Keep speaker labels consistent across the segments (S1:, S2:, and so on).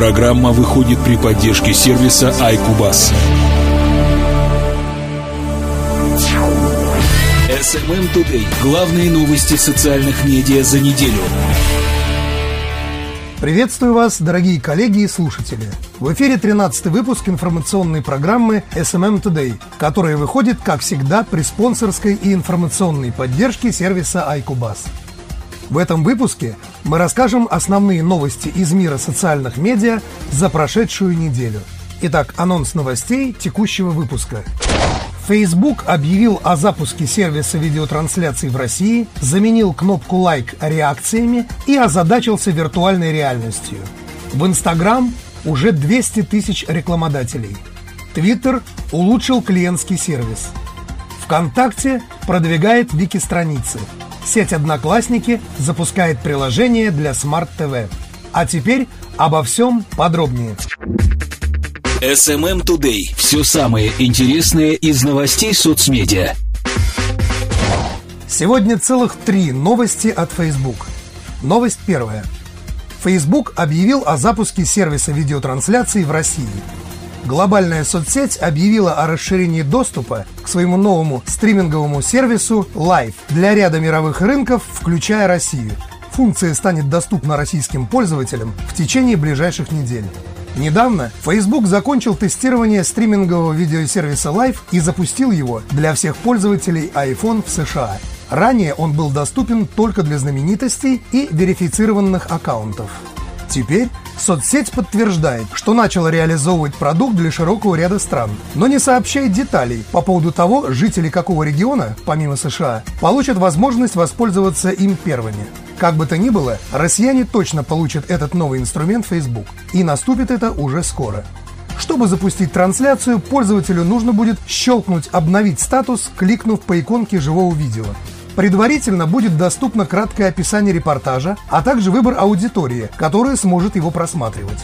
S1: Программа выходит при поддержке сервиса iCubus. SMM Today. Главные новости социальных медиа за неделю.
S2: Приветствую вас, дорогие коллеги и слушатели. В эфире 13 выпуск информационной программы SMM Today, которая выходит, как всегда, при спонсорской и информационной поддержке сервиса iCubus. В этом выпуске мы расскажем основные новости из мира социальных медиа за прошедшую неделю. Итак, анонс новостей текущего выпуска. Facebook объявил о запуске сервиса видеотрансляций в России, заменил кнопку «Лайк» реакциями и озадачился виртуальной реальностью. В Instagram уже 200 тысяч рекламодателей. Twitter улучшил клиентский сервис. ВКонтакте продвигает вики-страницы – Сеть «Одноклассники» запускает приложение для Smart TV. А теперь обо всем подробнее.
S1: SMM Today. Все самое интересное из новостей соцмедиа.
S2: Сегодня целых три новости от Facebook. Новость первая. Facebook объявил о запуске сервиса видеотрансляции в России – глобальная соцсеть объявила о расширении доступа к своему новому стриминговому сервису Live для ряда мировых рынков, включая Россию. Функция станет доступна российским пользователям в течение ближайших недель. Недавно Facebook закончил тестирование стримингового видеосервиса Live и запустил его для всех пользователей iPhone в США. Ранее он был доступен только для знаменитостей и верифицированных аккаунтов. Теперь соцсеть подтверждает, что начала реализовывать продукт для широкого ряда стран, но не сообщает деталей по поводу того, жители какого региона, помимо США, получат возможность воспользоваться им первыми. Как бы то ни было, россияне точно получат этот новый инструмент Facebook, и наступит это уже скоро. Чтобы запустить трансляцию, пользователю нужно будет щелкнуть «Обновить статус», кликнув по иконке живого видео. Предварительно будет доступно краткое описание репортажа, а также выбор аудитории, которая сможет его просматривать.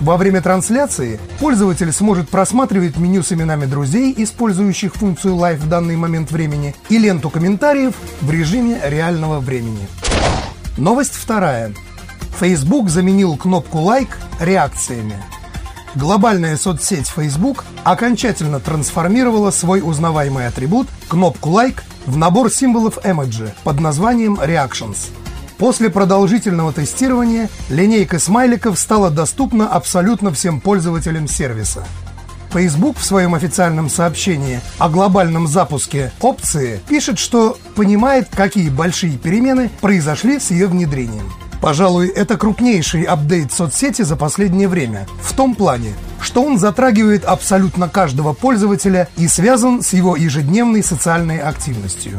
S2: Во время трансляции пользователь сможет просматривать меню с именами друзей, использующих функцию Live в данный момент времени, и ленту комментариев в режиме реального времени. Новость вторая. Facebook заменил кнопку «Лайк» реакциями. Глобальная соцсеть Facebook окончательно трансформировала свой узнаваемый атрибут, кнопку «Лайк», в набор символов эмоджи под названием Reactions. После продолжительного тестирования линейка смайликов стала доступна абсолютно всем пользователям сервиса. Facebook в своем официальном сообщении о глобальном запуске опции пишет, что понимает, какие большие перемены произошли с ее внедрением – Пожалуй, это крупнейший апдейт соцсети за последнее время. В том плане, что он затрагивает абсолютно каждого пользователя и связан с его ежедневной социальной активностью.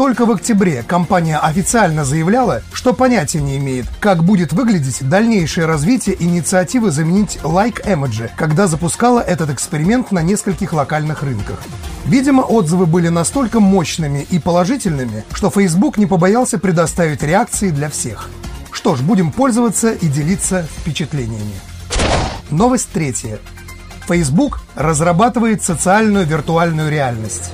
S2: Только в октябре компания официально заявляла, что понятия не имеет, как будет выглядеть дальнейшее развитие инициативы заменить лайк-эмоджи, когда запускала этот эксперимент на нескольких локальных рынках. Видимо, отзывы были настолько мощными и положительными, что Facebook не побоялся предоставить реакции для всех. Что ж, будем пользоваться и делиться впечатлениями. Новость третья. Facebook разрабатывает социальную виртуальную реальность.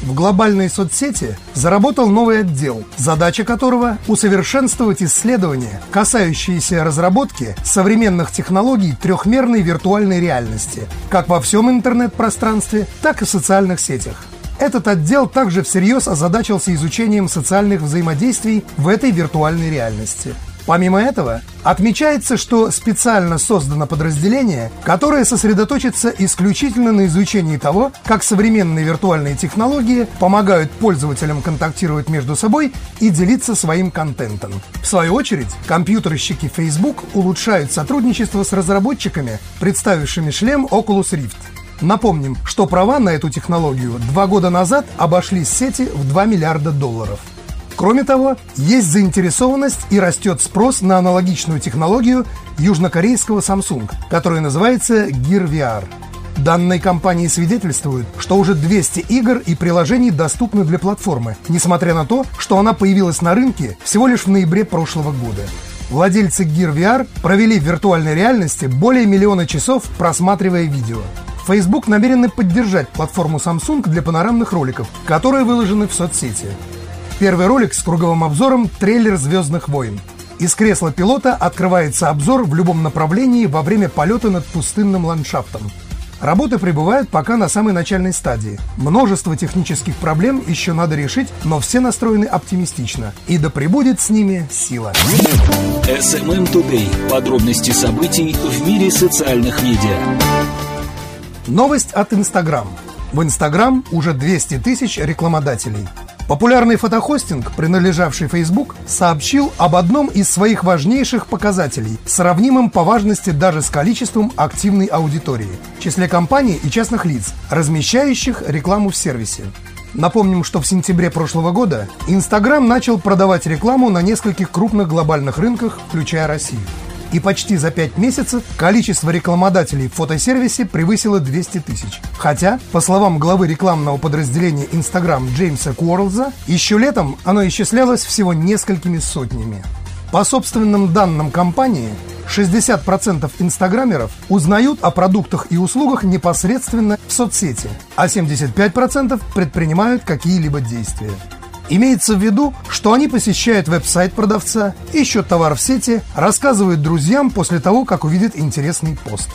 S2: В глобальной соцсети заработал новый отдел, задача которого – усовершенствовать исследования, касающиеся разработки современных технологий трехмерной виртуальной реальности, как во всем интернет-пространстве, так и в социальных сетях. Этот отдел также всерьез озадачился изучением социальных взаимодействий в этой виртуальной реальности – Помимо этого, отмечается, что специально создано подразделение, которое сосредоточится исключительно на изучении того, как современные виртуальные технологии помогают пользователям контактировать между собой и делиться своим контентом. В свою очередь, компьютерщики Facebook улучшают сотрудничество с разработчиками, представившими шлем Oculus Rift. Напомним, что права на эту технологию два года назад обошлись сети в 2 миллиарда долларов – Кроме того, есть заинтересованность и растет спрос на аналогичную технологию южнокорейского Samsung, которая называется Gear VR. Данные компании свидетельствуют, что уже 200 игр и приложений доступны для платформы, несмотря на то, что она появилась на рынке всего лишь в ноябре прошлого года. Владельцы Gear VR провели в виртуальной реальности более миллиона часов, просматривая видео. Facebook намерены поддержать платформу Samsung для панорамных роликов, которые выложены в соцсети. Первый ролик с круговым обзором – трейлер «Звездных войн». Из кресла пилота открывается обзор в любом направлении во время полета над пустынным ландшафтом. Работы пребывают пока на самой начальной стадии. Множество технических проблем еще надо решить, но все настроены оптимистично. И да пребудет с ними сила.
S1: SMM Today. Подробности событий в мире социальных медиа.
S2: Новость от Instagram. В Instagram уже 200 тысяч рекламодателей. Популярный фотохостинг, принадлежавший Facebook, сообщил об одном из своих важнейших показателей, сравнимым по важности даже с количеством активной аудитории, в числе компаний и частных лиц, размещающих рекламу в сервисе. Напомним, что в сентябре прошлого года Instagram начал продавать рекламу на нескольких крупных глобальных рынках, включая Россию и почти за 5 месяцев количество рекламодателей в фотосервисе превысило 200 тысяч. Хотя, по словам главы рекламного подразделения Instagram Джеймса Куорлза, еще летом оно исчислялось всего несколькими сотнями. По собственным данным компании, 60% инстаграмеров узнают о продуктах и услугах непосредственно в соцсети, а 75% предпринимают какие-либо действия. Имеется в виду, что они посещают веб-сайт продавца, ищут товар в сети, рассказывают друзьям после того, как увидят интересный пост.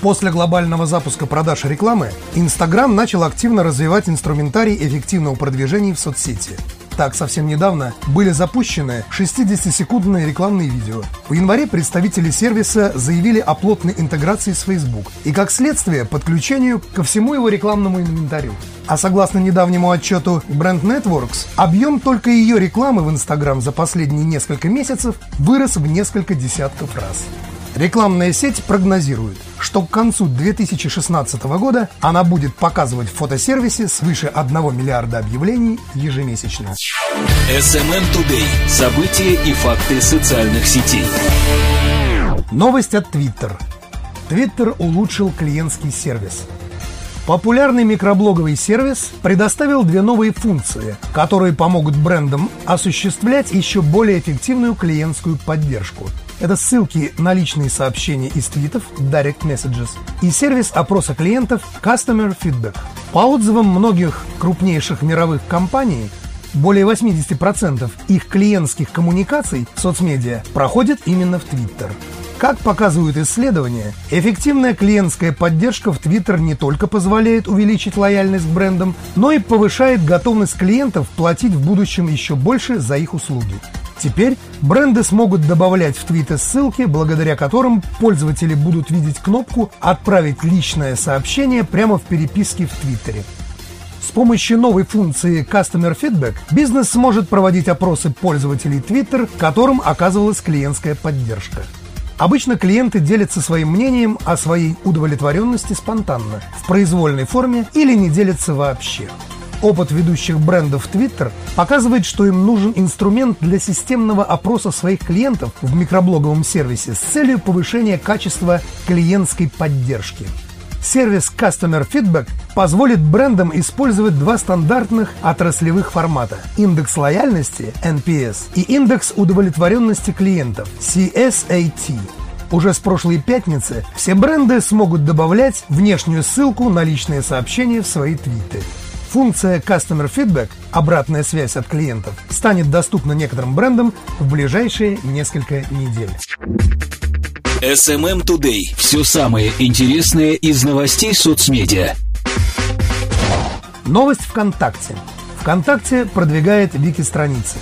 S2: После глобального запуска продаж рекламы, Instagram начал активно развивать инструментарий эффективного продвижения в соцсети – так, совсем недавно были запущены 60-секундные рекламные видео. В январе представители сервиса заявили о плотной интеграции с Facebook и, как следствие, подключению ко всему его рекламному инвентарю. А согласно недавнему отчету Brand Networks, объем только ее рекламы в Instagram за последние несколько месяцев вырос в несколько десятков раз. Рекламная сеть прогнозирует, что к концу 2016 года она будет показывать в фотосервисе свыше 1 миллиарда объявлений ежемесячно.
S1: SMM Today. События и факты социальных сетей.
S2: Новость от Twitter. Twitter улучшил клиентский сервис. Популярный микроблоговый сервис предоставил две новые функции, которые помогут брендам осуществлять еще более эффективную клиентскую поддержку – это ссылки на личные сообщения из твитов Direct Messages и сервис опроса клиентов Customer Feedback. По отзывам многих крупнейших мировых компаний, более 80% их клиентских коммуникаций в соцмедиа проходят именно в Twitter. Как показывают исследования, эффективная клиентская поддержка в Twitter не только позволяет увеличить лояльность к брендам, но и повышает готовность клиентов платить в будущем еще больше за их услуги. Теперь бренды смогут добавлять в твиты ссылки, благодаря которым пользователи будут видеть кнопку «Отправить личное сообщение» прямо в переписке в Твиттере. С помощью новой функции Customer Feedback бизнес сможет проводить опросы пользователей Twitter, которым оказывалась клиентская поддержка. Обычно клиенты делятся своим мнением о своей удовлетворенности спонтанно, в произвольной форме или не делятся вообще. Опыт ведущих брендов Twitter показывает, что им нужен инструмент для системного опроса своих клиентов в микроблоговом сервисе с целью повышения качества клиентской поддержки. Сервис Customer Feedback позволит брендам использовать два стандартных отраслевых формата – индекс лояльности NPS и индекс удовлетворенности клиентов CSAT. Уже с прошлой пятницы все бренды смогут добавлять внешнюю ссылку на личные сообщения в свои твиты. Функция Customer Feedback, обратная связь от клиентов, станет доступна некоторым брендам в ближайшие несколько недель.
S1: SMM Today. Все самое интересное из новостей соцмедиа.
S2: Новость ВКонтакте. ВКонтакте продвигает вики-страницы.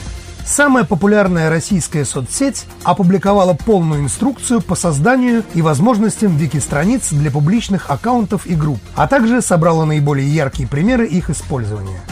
S2: Самая популярная российская соцсеть опубликовала полную инструкцию по созданию и возможностям вики-страниц для публичных аккаунтов и групп, а также собрала наиболее яркие примеры их использования –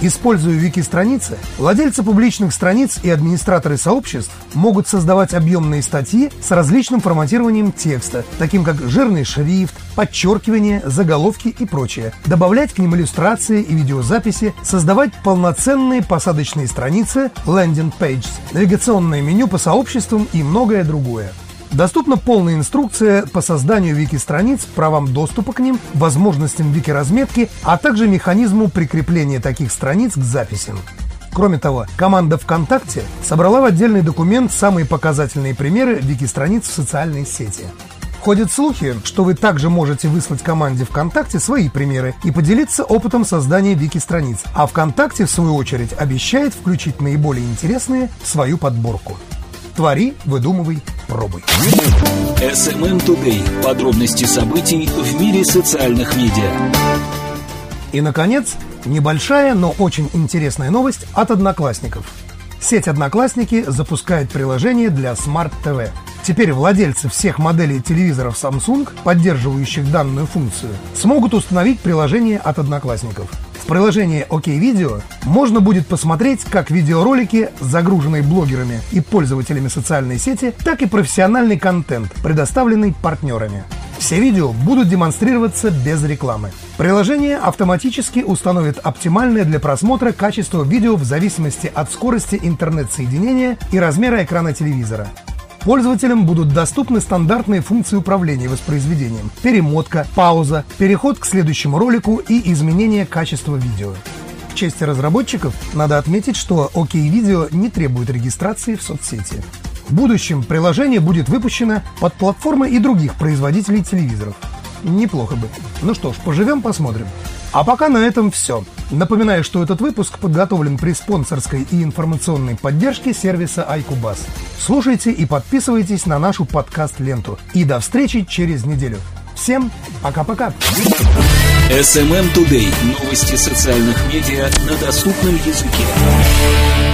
S2: Используя вики-страницы, владельцы публичных страниц и администраторы сообществ могут создавать объемные статьи с различным форматированием текста, таким как жирный шрифт, подчеркивание, заголовки и прочее, добавлять к ним иллюстрации и видеозаписи, создавать полноценные посадочные страницы, landing pages, навигационное меню по сообществам и многое другое. Доступна полная инструкция по созданию вики-страниц, правам доступа к ним, возможностям вики-разметки, а также механизму прикрепления таких страниц к записям. Кроме того, команда ВКонтакте собрала в отдельный документ самые показательные примеры вики-страниц в социальной сети. Ходят слухи, что вы также можете выслать команде ВКонтакте свои примеры и поделиться опытом создания вики-страниц, а ВКонтакте, в свою очередь, обещает включить наиболее интересные в свою подборку. Твори, выдумывай, пробуй.
S1: SMM Today. Подробности событий в мире социальных медиа.
S2: И, наконец, небольшая, но очень интересная новость от одноклассников. Сеть «Одноклассники» запускает приложение для Smart TV. Теперь владельцы всех моделей телевизоров Samsung, поддерживающих данную функцию, смогут установить приложение от одноклассников. В приложении OK Video можно будет посмотреть как видеоролики, загруженные блогерами и пользователями социальной сети, так и профессиональный контент, предоставленный партнерами. Все видео будут демонстрироваться без рекламы. Приложение автоматически установит оптимальное для просмотра качество видео в зависимости от скорости интернет-соединения и размера экрана телевизора. Пользователям будут доступны стандартные функции управления воспроизведением – перемотка, пауза, переход к следующему ролику и изменение качества видео. В честь разработчиков надо отметить, что OK Video не требует регистрации в соцсети. В будущем приложение будет выпущено под платформы и других производителей телевизоров. Неплохо бы. Ну что ж, поживем, посмотрим. А пока на этом все. Напоминаю, что этот выпуск подготовлен при спонсорской и информационной поддержке сервиса iCubus. Слушайте и подписывайтесь на нашу подкаст-ленту. И до встречи через неделю. Всем пока-пока.
S1: SMM Today. Новости социальных медиа на доступном языке.